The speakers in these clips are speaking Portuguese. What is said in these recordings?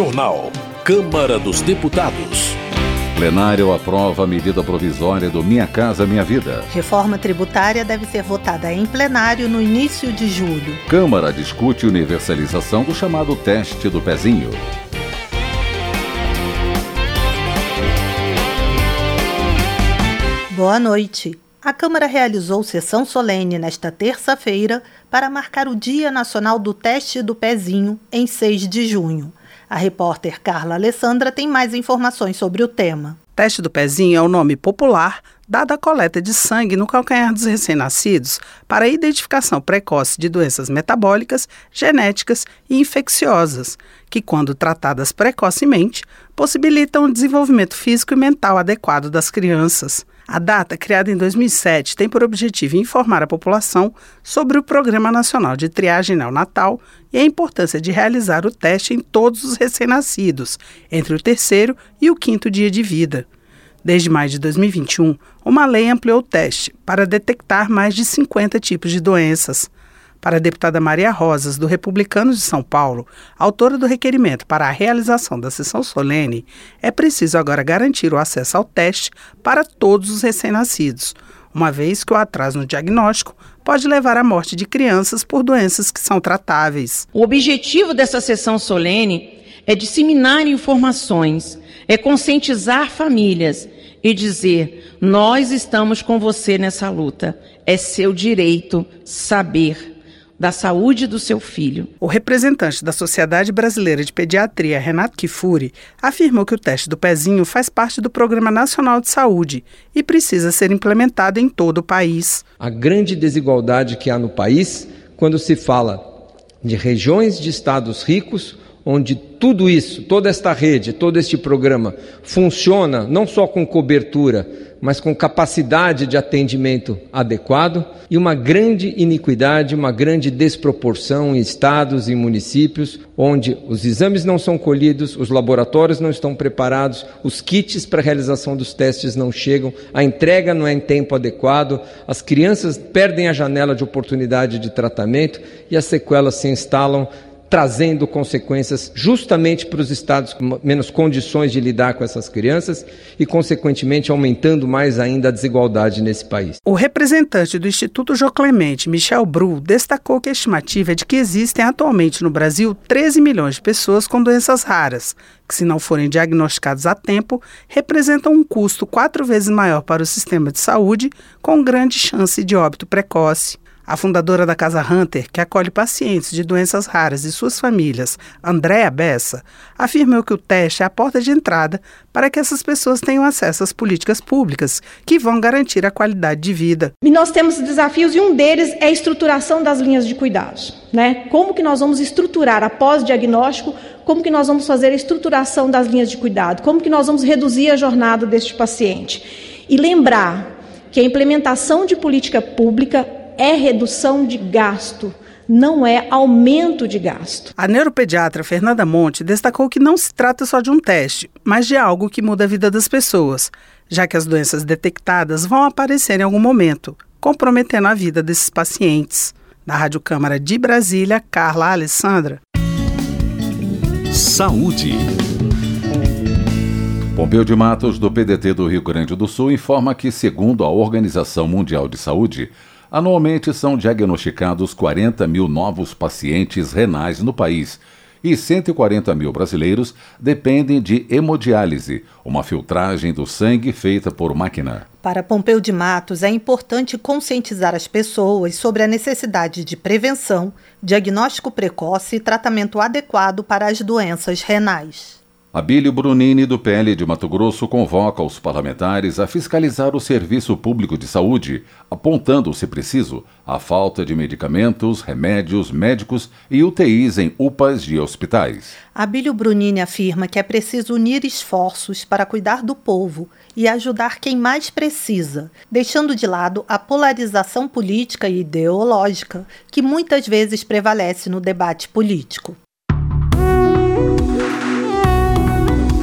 Jornal. Câmara dos Deputados. Plenário aprova a medida provisória do Minha Casa Minha Vida. Reforma tributária deve ser votada em plenário no início de julho. Câmara discute universalização do chamado teste do pezinho. Boa noite. A Câmara realizou sessão solene nesta terça-feira para marcar o Dia Nacional do Teste do Pezinho, em 6 de junho. A repórter Carla Alessandra tem mais informações sobre o tema. Teste do pezinho é o nome popular dado à coleta de sangue no calcanhar dos recém-nascidos para a identificação precoce de doenças metabólicas, genéticas e infecciosas, que, quando tratadas precocemente, possibilitam o desenvolvimento físico e mental adequado das crianças. A data, criada em 2007, tem por objetivo informar a população sobre o Programa Nacional de Triagem Neonatal e a importância de realizar o teste em todos os recém-nascidos, entre o terceiro e o quinto dia de vida. Desde maio de 2021, uma lei ampliou o teste para detectar mais de 50 tipos de doenças. Para a deputada Maria Rosas, do Republicanos de São Paulo, autora do requerimento para a realização da sessão solene, é preciso agora garantir o acesso ao teste para todos os recém-nascidos, uma vez que o atraso no diagnóstico pode levar à morte de crianças por doenças que são tratáveis. O objetivo dessa sessão solene é disseminar informações, é conscientizar famílias e dizer: nós estamos com você nessa luta. É seu direito saber da saúde do seu filho. O representante da Sociedade Brasileira de Pediatria, Renato Kifuri, afirmou que o teste do pezinho faz parte do Programa Nacional de Saúde e precisa ser implementado em todo o país. A grande desigualdade que há no país quando se fala de regiões de estados ricos onde tudo isso, toda esta rede, todo este programa funciona não só com cobertura, mas com capacidade de atendimento adequado, e uma grande iniquidade, uma grande desproporção em estados e municípios, onde os exames não são colhidos, os laboratórios não estão preparados, os kits para realização dos testes não chegam, a entrega não é em tempo adequado, as crianças perdem a janela de oportunidade de tratamento e as sequelas se instalam trazendo consequências justamente para os estados com menos condições de lidar com essas crianças e, consequentemente, aumentando mais ainda a desigualdade nesse país. O representante do Instituto Jô Clemente, Michel Bru, destacou que a estimativa é de que existem atualmente no Brasil 13 milhões de pessoas com doenças raras, que, se não forem diagnosticadas a tempo, representam um custo quatro vezes maior para o sistema de saúde, com grande chance de óbito precoce. A fundadora da Casa Hunter, que acolhe pacientes de doenças raras e suas famílias, Andréa Bessa, afirmou que o teste é a porta de entrada para que essas pessoas tenham acesso às políticas públicas que vão garantir a qualidade de vida. E nós temos desafios e um deles é a estruturação das linhas de cuidados. Né? Como que nós vamos estruturar após diagnóstico, como que nós vamos fazer a estruturação das linhas de cuidado, como que nós vamos reduzir a jornada deste paciente. E lembrar que a implementação de política pública é redução de gasto, não é aumento de gasto. A neuropediatra Fernanda Monte destacou que não se trata só de um teste, mas de algo que muda a vida das pessoas, já que as doenças detectadas vão aparecer em algum momento, comprometendo a vida desses pacientes. Na Rádio Câmara de Brasília, Carla Alessandra. Saúde. Pompeu de Matos, do PDT do Rio Grande do Sul, informa que, segundo a Organização Mundial de Saúde, Anualmente são diagnosticados 40 mil novos pacientes renais no país e 140 mil brasileiros dependem de hemodiálise, uma filtragem do sangue feita por máquina. Para Pompeu de Matos, é importante conscientizar as pessoas sobre a necessidade de prevenção, diagnóstico precoce e tratamento adequado para as doenças renais. Abílio Brunini, do PL de Mato Grosso, convoca os parlamentares a fiscalizar o serviço público de saúde, apontando, se preciso, a falta de medicamentos, remédios, médicos e UTIs em UPAs de hospitais. Abílio Brunini afirma que é preciso unir esforços para cuidar do povo e ajudar quem mais precisa, deixando de lado a polarização política e ideológica que muitas vezes prevalece no debate político.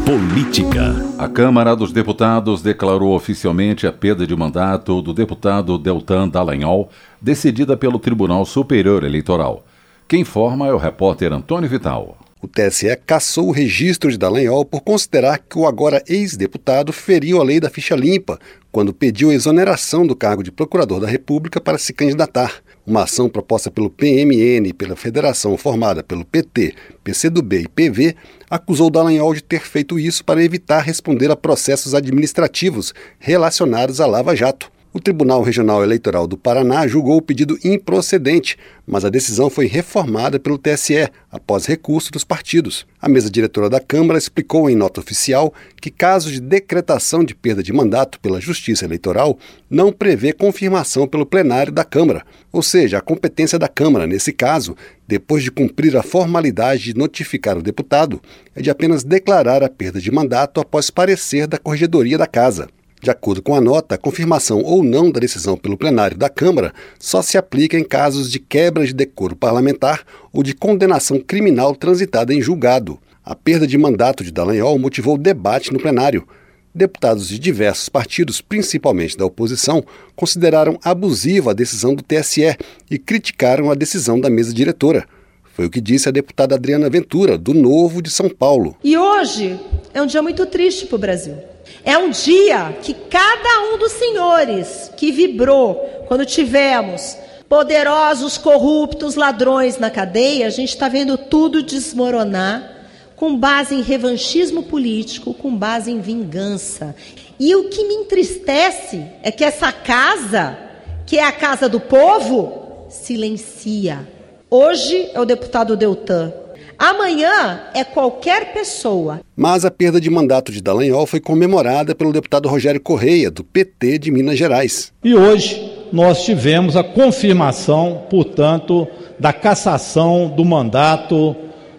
Política. A Câmara dos Deputados declarou oficialmente a perda de mandato do deputado Deltan Dallagnol, decidida pelo Tribunal Superior Eleitoral. Quem informa é o repórter Antônio Vital. O TSE cassou o registro de Dallagnol por considerar que o agora ex-deputado feriu a lei da ficha limpa quando pediu a exoneração do cargo de procurador da República para se candidatar. Uma ação proposta pelo PMN e pela federação formada pelo PT, PCdoB e PV acusou Dallagnol de ter feito isso para evitar responder a processos administrativos relacionados à Lava Jato. O Tribunal Regional Eleitoral do Paraná julgou o pedido improcedente, mas a decisão foi reformada pelo TSE após recurso dos partidos. A mesa diretora da Câmara explicou em nota oficial que casos de decretação de perda de mandato pela Justiça Eleitoral não prevê confirmação pelo plenário da Câmara, ou seja, a competência da Câmara, nesse caso, depois de cumprir a formalidade de notificar o deputado, é de apenas declarar a perda de mandato após parecer da Corregedoria da Casa. De acordo com a nota, a confirmação ou não da decisão pelo plenário da Câmara só se aplica em casos de quebra de decoro parlamentar ou de condenação criminal transitada em julgado. A perda de mandato de Dallagnol motivou debate no plenário. Deputados de diversos partidos, principalmente da oposição, consideraram abusiva a decisão do TSE e criticaram a decisão da mesa diretora. Foi o que disse a deputada Adriana Ventura, do Novo de São Paulo. E hoje é um dia muito triste para o Brasil. É um dia que cada um dos senhores que vibrou quando tivemos poderosos, corruptos, ladrões na cadeia, a gente está vendo tudo desmoronar com base em revanchismo político, com base em vingança. E o que me entristece é que essa casa, que é a casa do povo, silencia. Hoje é o deputado Deltan, Amanhã é qualquer pessoa. Mas a perda de mandato de Dallagnol foi comemorada pelo deputado Rogério Correia, do PT de Minas Gerais. E hoje nós tivemos a confirmação, portanto, da cassação do mandato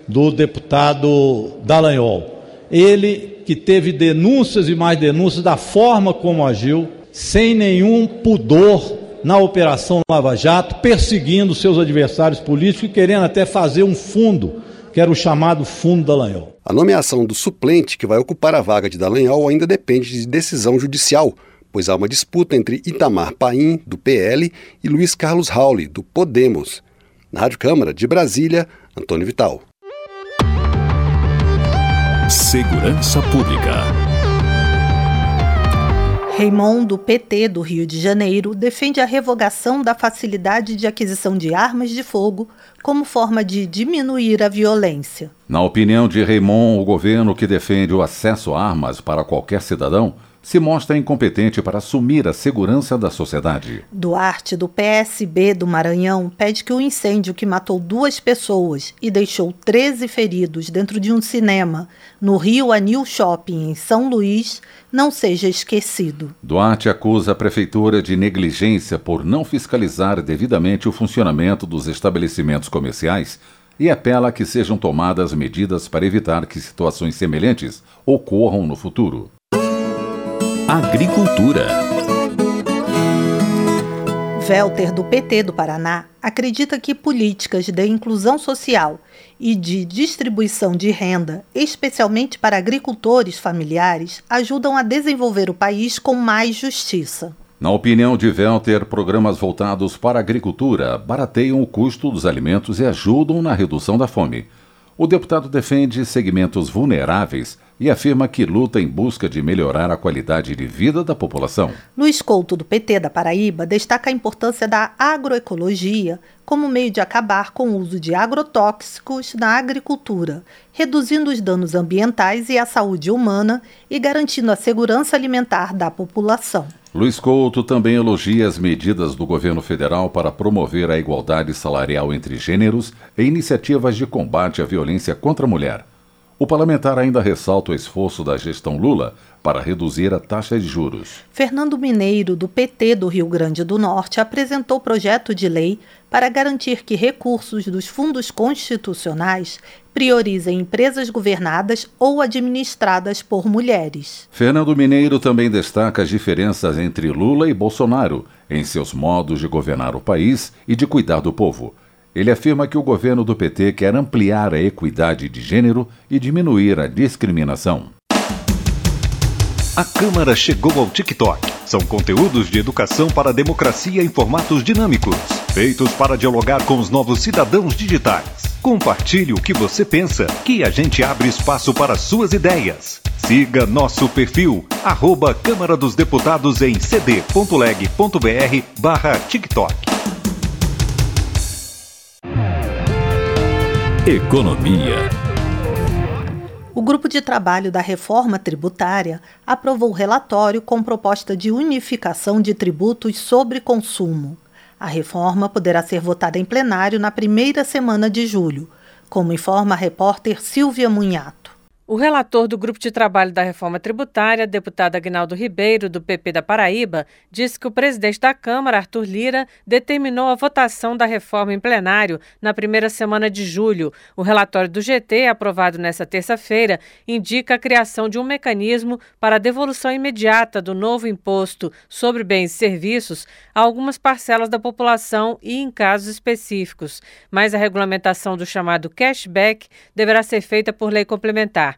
do deputado Dallagnol. Ele que teve denúncias e mais denúncias da forma como agiu, sem nenhum pudor na Operação Lava Jato, perseguindo seus adversários políticos e querendo até fazer um fundo que era o chamado Fundo Dallagnol. A nomeação do suplente que vai ocupar a vaga de Dallagnol ainda depende de decisão judicial, pois há uma disputa entre Itamar Paim, do PL, e Luiz Carlos Rauli, do Podemos. Na Rádio Câmara de Brasília, Antônio Vital. Segurança Pública. Raymond, do PT do Rio de Janeiro, defende a revogação da facilidade de aquisição de armas de fogo como forma de diminuir a violência. Na opinião de Raymond, o governo que defende o acesso a armas para qualquer cidadão se mostra incompetente para assumir a segurança da sociedade. Duarte, do PSB do Maranhão, pede que o incêndio que matou duas pessoas e deixou 13 feridos dentro de um cinema no Rio Anil Shopping, em São Luís, não seja esquecido. Duarte acusa a prefeitura de negligência por não fiscalizar devidamente o funcionamento dos estabelecimentos comerciais e apela a que sejam tomadas medidas para evitar que situações semelhantes ocorram no futuro. Agricultura. Welter, do PT do Paraná, acredita que políticas de inclusão social e de distribuição de renda, especialmente para agricultores familiares, ajudam a desenvolver o país com mais justiça. Na opinião de Welter, programas voltados para a agricultura barateiam o custo dos alimentos e ajudam na redução da fome. O deputado defende segmentos vulneráveis e afirma que luta em busca de melhorar a qualidade de vida da população. Luiz Couto, do PT da Paraíba, destaca a importância da agroecologia como meio de acabar com o uso de agrotóxicos na agricultura, reduzindo os danos ambientais e a saúde humana e garantindo a segurança alimentar da população. Luiz Couto também elogia as medidas do governo federal para promover a igualdade salarial entre gêneros e iniciativas de combate à violência contra a mulher. O parlamentar ainda ressalta o esforço da gestão Lula para reduzir a taxa de juros. Fernando Mineiro, do PT do Rio Grande do Norte, apresentou projeto de lei para garantir que recursos dos fundos constitucionais priorizem empresas governadas ou administradas por mulheres. Fernando Mineiro também destaca as diferenças entre Lula e Bolsonaro em seus modos de governar o país e de cuidar do povo. Ele afirma que o governo do PT quer ampliar a equidade de gênero e diminuir a discriminação. A Câmara chegou ao TikTok. São conteúdos de educação para a democracia em formatos dinâmicos, feitos para dialogar com os novos cidadãos digitais. Compartilhe o que você pensa, que a gente abre espaço para suas ideias. Siga nosso perfil, arroba Câmara dos Deputados em cd.leg.br barra TikTok. Economia. O grupo de trabalho da reforma tributária aprovou relatório com proposta de unificação de tributos sobre consumo. A reforma poderá ser votada em plenário na primeira semana de julho, como informa a repórter Silvia Munhato. O relator do Grupo de Trabalho da Reforma Tributária, deputado Agnaldo Ribeiro, do PP da Paraíba, disse que o presidente da Câmara, Arthur Lira, determinou a votação da reforma em plenário na primeira semana de julho. O relatório do GT, aprovado nesta terça-feira, indica a criação de um mecanismo para a devolução imediata do novo imposto sobre bens e serviços a algumas parcelas da população e em casos específicos. Mas a regulamentação do chamado cashback deverá ser feita por lei complementar.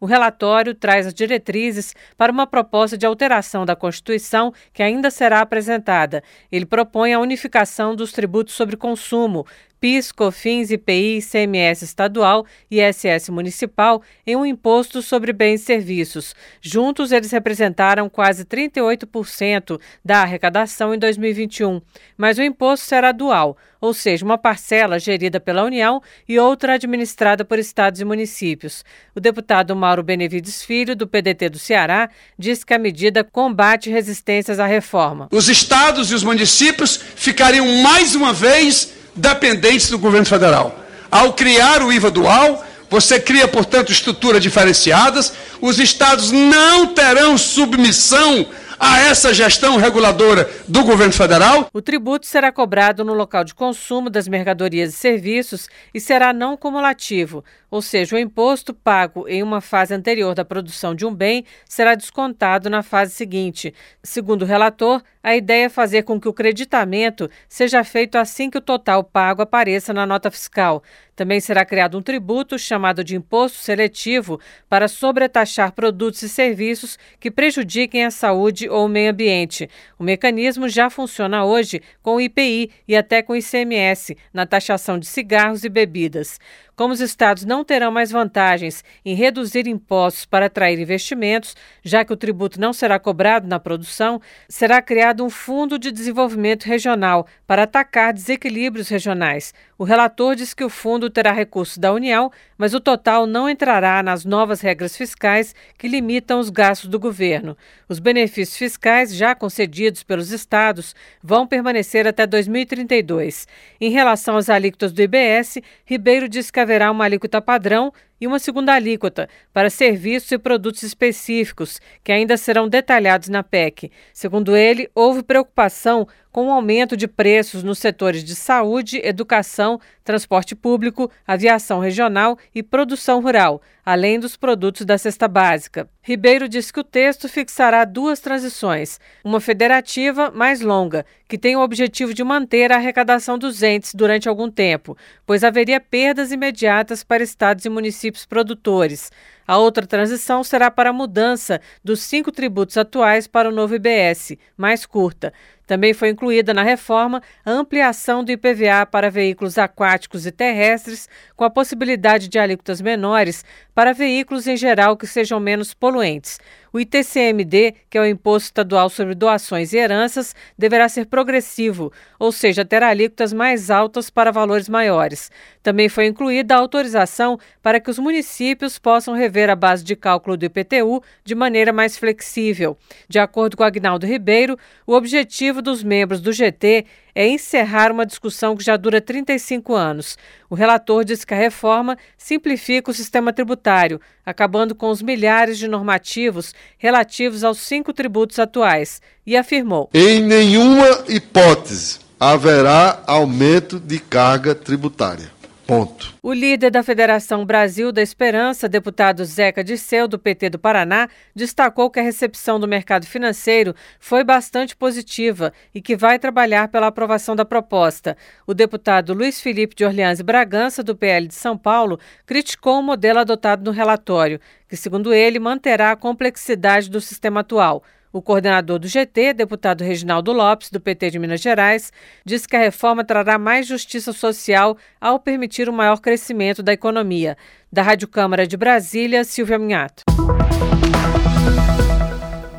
O relatório traz as diretrizes para uma proposta de alteração da Constituição que ainda será apresentada. Ele propõe a unificação dos tributos sobre consumo, PIS, COFINS, IPI, ICMS estadual e ISS municipal em um imposto sobre bens e serviços. Juntos, eles representaram quase 38% da arrecadação em 2021. Mas o imposto será dual, ou seja, uma parcela gerida pela União e outra administrada por estados e municípios. O deputado Mauro Benevides Filho, do PDT do Ceará, diz que a medida combate resistências à reforma. Os estados e os municípios ficariam mais uma vez dependentes do governo federal. Ao criar o IVA dual, você cria, portanto, estruturas diferenciadas, os estados não terão submissão a essa gestão reguladora do governo federal? O tributo será cobrado no local de consumo das mercadorias e serviços e será não cumulativo, ou seja, o imposto pago em uma fase anterior da produção de um bem será descontado na fase seguinte. Segundo o relator, a ideia é fazer com que o creditamento seja feito assim que o total pago apareça na nota fiscal. Também será criado um tributo chamado de imposto seletivo para sobretaxar produtos e serviços que prejudiquem a saúde ou o meio ambiente. O mecanismo já funciona hoje com o IPI e até com o ICMS na taxação de cigarros e bebidas. Como os estados não terão mais vantagens em reduzir impostos para atrair investimentos, já que o tributo não será cobrado na produção, será criado um Fundo de Desenvolvimento Regional para atacar desequilíbrios regionais. O relator diz que o fundo terá recursos da União, mas o total não entrará nas novas regras fiscais que limitam os gastos do governo. Os benefícios fiscais já concedidos pelos estados vão permanecer até 2032. Em relação às alíquotas do IBS, Ribeiro diz que haverá uma alíquota padrão e uma segunda alíquota para serviços e produtos específicos, que ainda serão detalhados na PEC. Segundo ele, houve preocupação com o aumento de preços nos setores de saúde, educação, transporte público, aviação regional e produção rural, além dos produtos da cesta básica. Ribeiro disse que o texto fixará duas transições: uma federativa mais longa, que tem o objetivo de manter a arrecadação dos entes durante algum tempo, pois haveria perdas imediatas para estados e municípios produtores. A outra transição será para a mudança dos cinco tributos atuais para o novo IBS, mais curta. Também foi incluída na reforma a ampliação do IPVA para veículos aquáticos e terrestres, com a possibilidade de alíquotas menores para veículos em geral que sejam menos poluentes. O ITCMD, que é o Imposto Estadual sobre Doações e Heranças, deverá ser progressivo, ou seja, terá alíquotas mais altas para valores maiores. Também foi incluída a autorização para que os municípios possam rever a base de cálculo do IPTU de maneira mais flexível. De acordo com Agnaldo Ribeiro, o objetivo dos membros do GT é encerrar uma discussão que já dura 35 anos. O relator diz que a reforma simplifica o sistema tributário, acabando com os milhares de normativos relativos aos cinco tributos atuais, e afirmou: Em nenhuma hipótese haverá aumento de carga tributária. Ponto. O líder da Federação Brasil da Esperança, deputado Zeca Disseu, do PT do Paraná, destacou que a recepção do mercado financeiro foi bastante positiva e que vai trabalhar pela aprovação da proposta. O deputado Luiz Felipe de Orleans Bragança, do PL de São Paulo, criticou o modelo adotado no relatório, que, segundo ele, manterá a complexidade do sistema atual. O coordenador do GT, deputado Reginaldo Lopes, do PT de Minas Gerais, disse que a reforma trará mais justiça social ao permitir o um maior crescimento da economia. Da Rádio Câmara de Brasília, Silvia Minhato.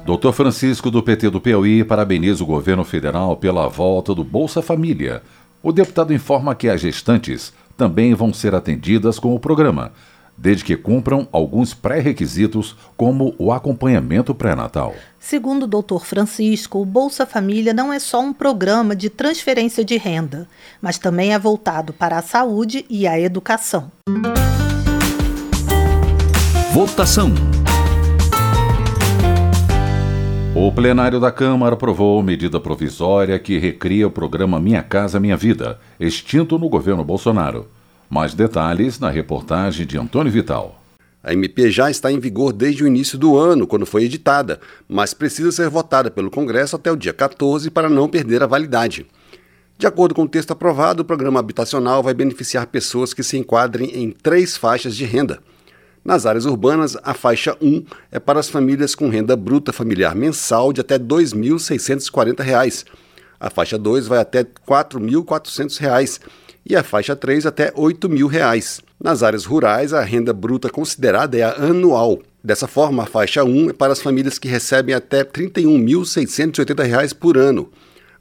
Doutor Francisco, do PT do Piauí, parabeniza o governo federal pela volta do Bolsa Família. O deputado informa que as gestantes também vão ser atendidas com o programa, desde que cumpram alguns pré-requisitos, como o acompanhamento pré-natal. Segundo o doutor Francisco, o Bolsa Família não é só um programa de transferência de renda, mas também é voltado para a saúde e a educação. Votação. O plenário da Câmara aprovou medida provisória que recria o programa Minha Casa Minha Vida, extinto no governo Bolsonaro. Mais detalhes na reportagem de Antônio Vital. A MP já está em vigor desde o início do ano, quando foi editada, mas precisa ser votada pelo Congresso até o dia 14 para não perder a validade. De acordo com o texto aprovado, o programa habitacional vai beneficiar pessoas que se enquadrem em três faixas de renda. Nas áreas urbanas, a faixa 1 é para as famílias com renda bruta familiar mensal de até R$ 2.640. A faixa 2 vai até R$ 4.400 e a faixa 3 até R$ 8.000. Nas áreas rurais, a renda bruta considerada é a anual. Dessa forma, a faixa 1 é para as famílias que recebem até R$ 31.680 por ano.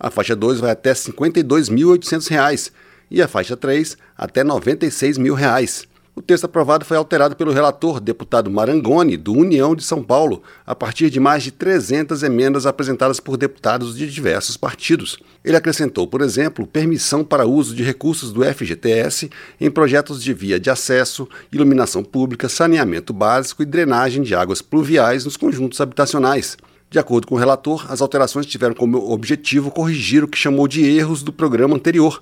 A faixa 2 vai até R$ 52.800 e a faixa 3 até 96 mil reais. O texto aprovado foi alterado pelo relator, deputado Marangoni, do União de São Paulo, a partir de mais de 300 emendas apresentadas por deputados de diversos partidos. Ele acrescentou, por exemplo, permissão para uso de recursos do FGTS em projetos de via de acesso, iluminação pública, saneamento básico e drenagem de águas pluviais nos conjuntos habitacionais. De acordo com o relator, as alterações tiveram como objetivo corrigir o que chamou de erros do programa anterior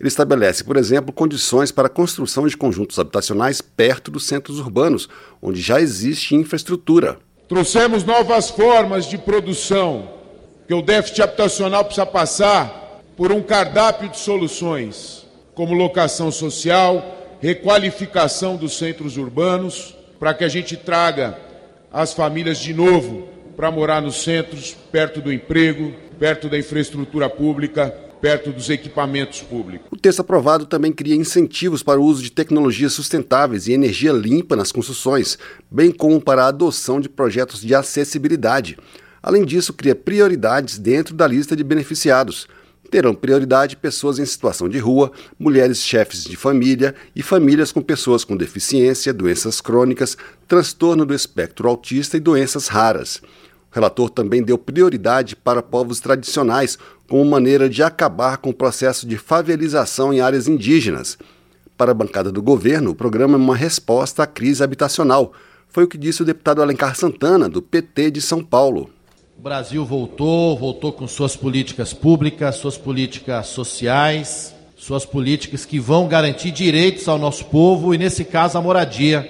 ele estabelece, por exemplo, condições para a construção de conjuntos habitacionais perto dos centros urbanos, onde já existe infraestrutura. Trouxemos novas formas de produção, que o déficit habitacional precisa passar por um cardápio de soluções, como locação social, requalificação dos centros urbanos, para que a gente traga as famílias de novo para morar nos centros, perto do emprego, perto da infraestrutura pública, perto dos equipamentos públicos. O texto aprovado também cria incentivos para o uso de tecnologias sustentáveis e energia limpa nas construções, bem como para a adoção de projetos de acessibilidade. Além disso, cria prioridades dentro da lista de beneficiados. Terão prioridade pessoas em situação de rua, mulheres chefes de família e famílias com pessoas com deficiência, doenças crônicas, transtorno do espectro autista e doenças raras. O relator também deu prioridade para povos tradicionais, como maneira de acabar com o processo de favelização em áreas indígenas. Para a bancada do governo, o programa é uma resposta à crise habitacional. Foi o que disse o deputado Alencar Santana, do PT de São Paulo. O Brasil voltou, voltou com suas políticas públicas, suas políticas sociais, suas políticas que vão garantir direitos ao nosso povo e, nesse caso, a moradia.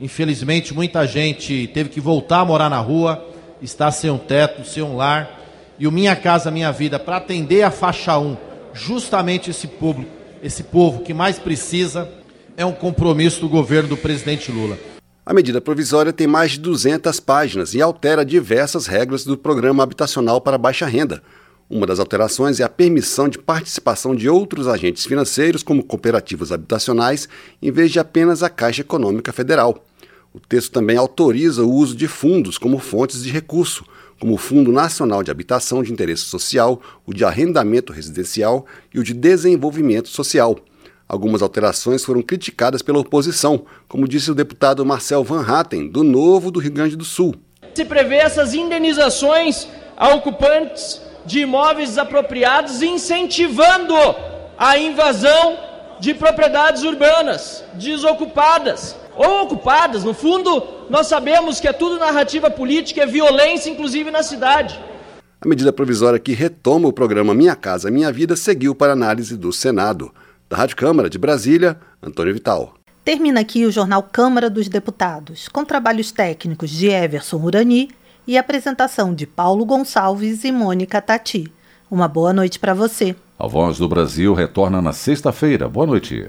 Infelizmente, muita gente teve que voltar a morar na rua está sem um teto, sem um lar. E o Minha Casa Minha Vida, para atender a faixa 1, justamente esse povo, esse povo que mais precisa, é um compromisso do governo do presidente Lula. A medida provisória tem mais de 200 páginas e altera diversas regras do programa habitacional para baixa renda. Uma das alterações é a permissão de participação de outros agentes financeiros, como cooperativas habitacionais, em vez de apenas a Caixa Econômica Federal. O texto também autoriza o uso de fundos como fontes de recurso, como o Fundo Nacional de Habitação de Interesse Social, o de Arrendamento Residencial e o de Desenvolvimento Social. Algumas alterações foram criticadas pela oposição, como disse o deputado Marcel Van Hatten, do Novo do Rio Grande do Sul. Se prevê essas indenizações a ocupantes de imóveis desapropriados, incentivando a invasão de propriedades urbanas desocupadas ou ocupadas. No fundo, nós sabemos que é tudo narrativa política, é violência, inclusive na cidade. A medida provisória que retoma o programa Minha Casa Minha Vida seguiu para análise do Senado. Da Rádio Câmara de Brasília, Antônio Vital. Termina aqui o jornal Câmara dos Deputados, com trabalhos técnicos de Everson Urani e apresentação de Paulo Gonçalves e Mônica Tati. Uma boa noite para você. A Voz do Brasil retorna na sexta-feira. Boa noite.